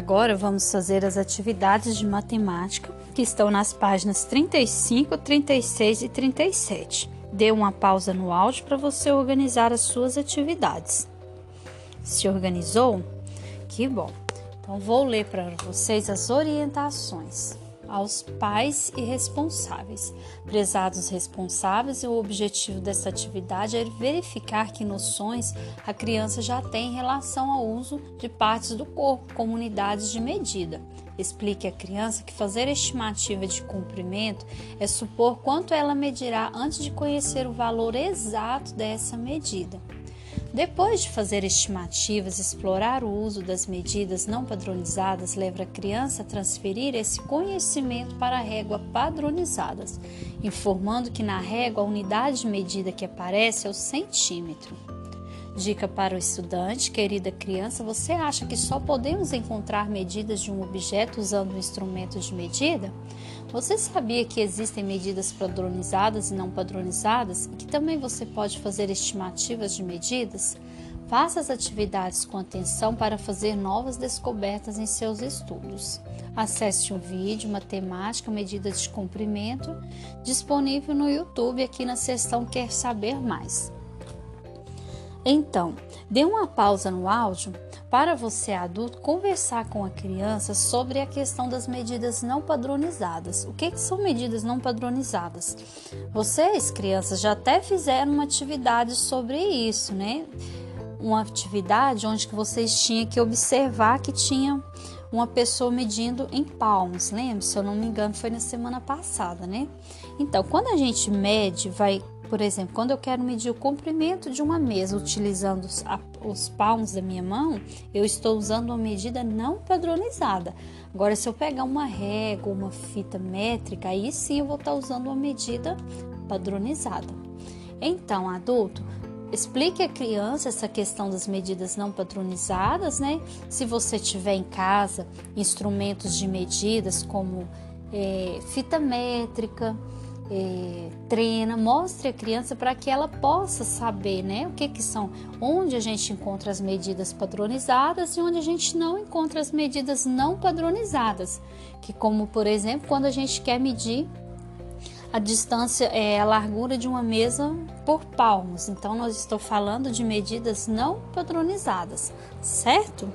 Agora vamos fazer as atividades de matemática que estão nas páginas 35, 36 e 37. Dê uma pausa no áudio para você organizar as suas atividades. Se organizou? Que bom! Então vou ler para vocês as orientações aos pais e responsáveis. Prezados responsáveis, o objetivo dessa atividade é verificar que noções a criança já tem em relação ao uso de partes do corpo como unidades de medida. Explique à criança que fazer estimativa de comprimento é supor quanto ela medirá antes de conhecer o valor exato dessa medida. Depois de fazer estimativas, explorar o uso das medidas não padronizadas leva a criança a transferir esse conhecimento para a régua padronizadas, informando que na régua a unidade de medida que aparece é o centímetro. Dica para o estudante, querida criança, você acha que só podemos encontrar medidas de um objeto usando um instrumento de medida? Você sabia que existem medidas padronizadas e não padronizadas e que também você pode fazer estimativas de medidas? Faça as atividades com atenção para fazer novas descobertas em seus estudos. Acesse o vídeo Matemática Medida de Comprimento disponível no YouTube aqui na seção Quer Saber Mais. Então, dê uma pausa no áudio para você adulto conversar com a criança sobre a questão das medidas não padronizadas. O que, que são medidas não padronizadas? Vocês, crianças, já até fizeram uma atividade sobre isso, né? Uma atividade onde que vocês tinham que observar que tinha uma pessoa medindo em palmos, lembra? Se eu não me engano, foi na semana passada, né? Então, quando a gente mede, vai por exemplo, quando eu quero medir o comprimento de uma mesa utilizando os, a, os palmos da minha mão, eu estou usando uma medida não padronizada. Agora, se eu pegar uma régua, uma fita métrica, aí sim eu vou estar usando uma medida padronizada. Então, adulto, explique à criança essa questão das medidas não padronizadas, né? Se você tiver em casa instrumentos de medidas como é, fita métrica, é, treina, mostre a criança para que ela possa saber, né, o que que são, onde a gente encontra as medidas padronizadas e onde a gente não encontra as medidas não padronizadas, que como por exemplo quando a gente quer medir a distância é a largura de uma mesa por palmos. Então nós estou falando de medidas não padronizadas, certo?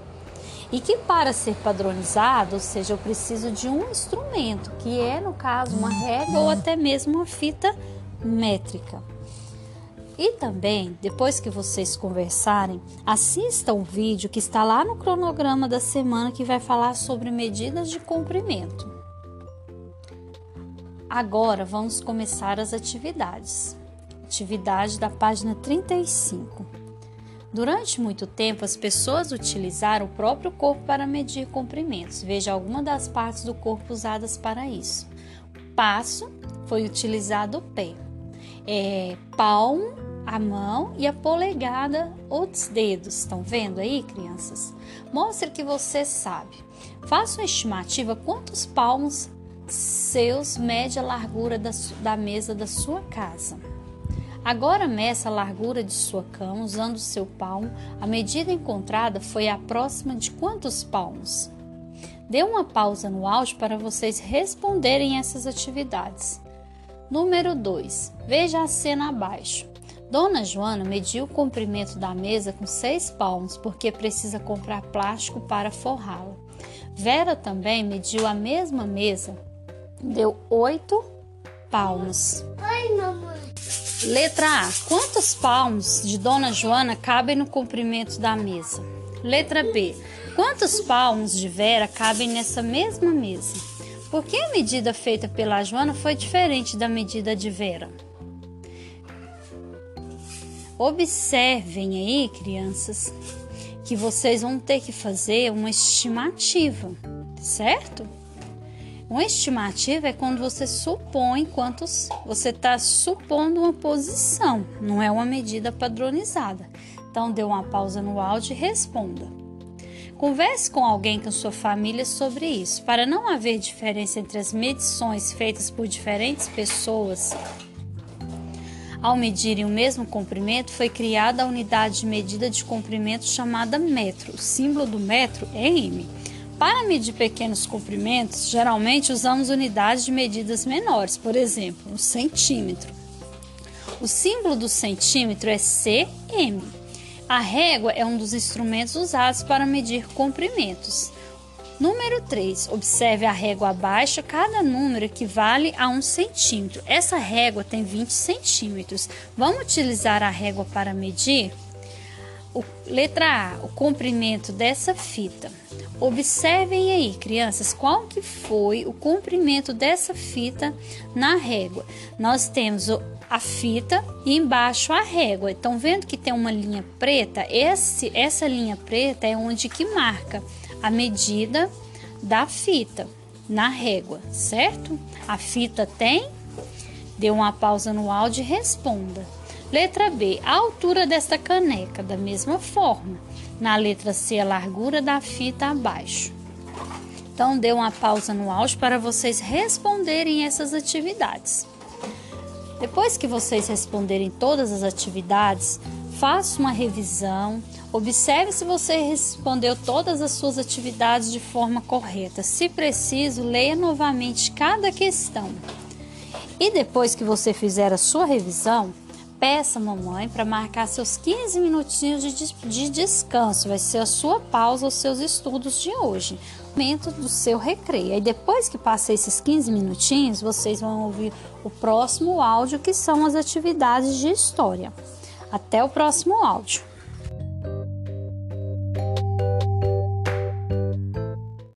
E que para ser padronizado, ou seja, eu preciso de um instrumento, que é no caso uma régua ou até mesmo uma fita métrica. E também, depois que vocês conversarem, assistam o vídeo que está lá no cronograma da semana que vai falar sobre medidas de comprimento. Agora vamos começar as atividades. Atividade da página 35. Durante muito tempo, as pessoas utilizaram o próprio corpo para medir comprimentos. Veja alguma das partes do corpo usadas para isso. Passo foi utilizado o pé, é, palmo, a mão e a polegada, os dedos. Estão vendo aí, crianças? Mostre que você sabe. Faça uma estimativa quantos palmos seus mede a largura da, da mesa da sua casa. Agora meça a largura de sua cama usando seu palmo. A medida encontrada foi a próxima de quantos palmos? Dê uma pausa no áudio para vocês responderem essas atividades. Número 2. Veja a cena abaixo. Dona Joana mediu o comprimento da mesa com seis palmos porque precisa comprar plástico para forrá-la. Vera também mediu a mesma mesa, deu oito palmos. Ai, mamãe. Letra A. Quantos palmos de Dona Joana cabem no comprimento da mesa? Letra B. Quantos palmos de Vera cabem nessa mesma mesa? Por que a medida feita pela Joana foi diferente da medida de Vera? Observem aí, crianças, que vocês vão ter que fazer uma estimativa, certo? Uma estimativa é quando você supõe quantos você está supondo uma posição, não é uma medida padronizada. Então, dê uma pausa no áudio e responda. Converse com alguém com sua família sobre isso, para não haver diferença entre as medições feitas por diferentes pessoas. Ao medirem o mesmo comprimento, foi criada a unidade de medida de comprimento chamada metro. O símbolo do metro é M. Para medir pequenos comprimentos, geralmente usamos unidades de medidas menores, por exemplo, o centímetro. O símbolo do centímetro é cm. A régua é um dos instrumentos usados para medir comprimentos. Número 3. Observe a régua abaixo. Cada número equivale a um centímetro. Essa régua tem 20 centímetros. Vamos utilizar a régua para medir? O, letra A. O comprimento dessa fita. Observem aí, crianças, qual que foi o comprimento dessa fita na régua. Nós temos a fita e embaixo a régua. Estão vendo que tem uma linha preta? Esse, essa linha preta é onde que marca a medida da fita na régua, certo? A fita tem? Dê uma pausa no áudio e responda. Letra B, a altura desta caneca, da mesma forma. Na letra C, a largura da fita abaixo. Então, dê uma pausa no áudio para vocês responderem essas atividades. Depois que vocês responderem todas as atividades, faça uma revisão, observe se você respondeu todas as suas atividades de forma correta. Se preciso, leia novamente cada questão. E depois que você fizer a sua revisão, peça a mamãe para marcar seus 15 minutinhos de, de descanso. Vai ser a sua pausa, os seus estudos de hoje. Momento do seu recreio. Aí depois que passar esses 15 minutinhos, vocês vão ouvir o próximo áudio, que são as atividades de história. Até o próximo áudio.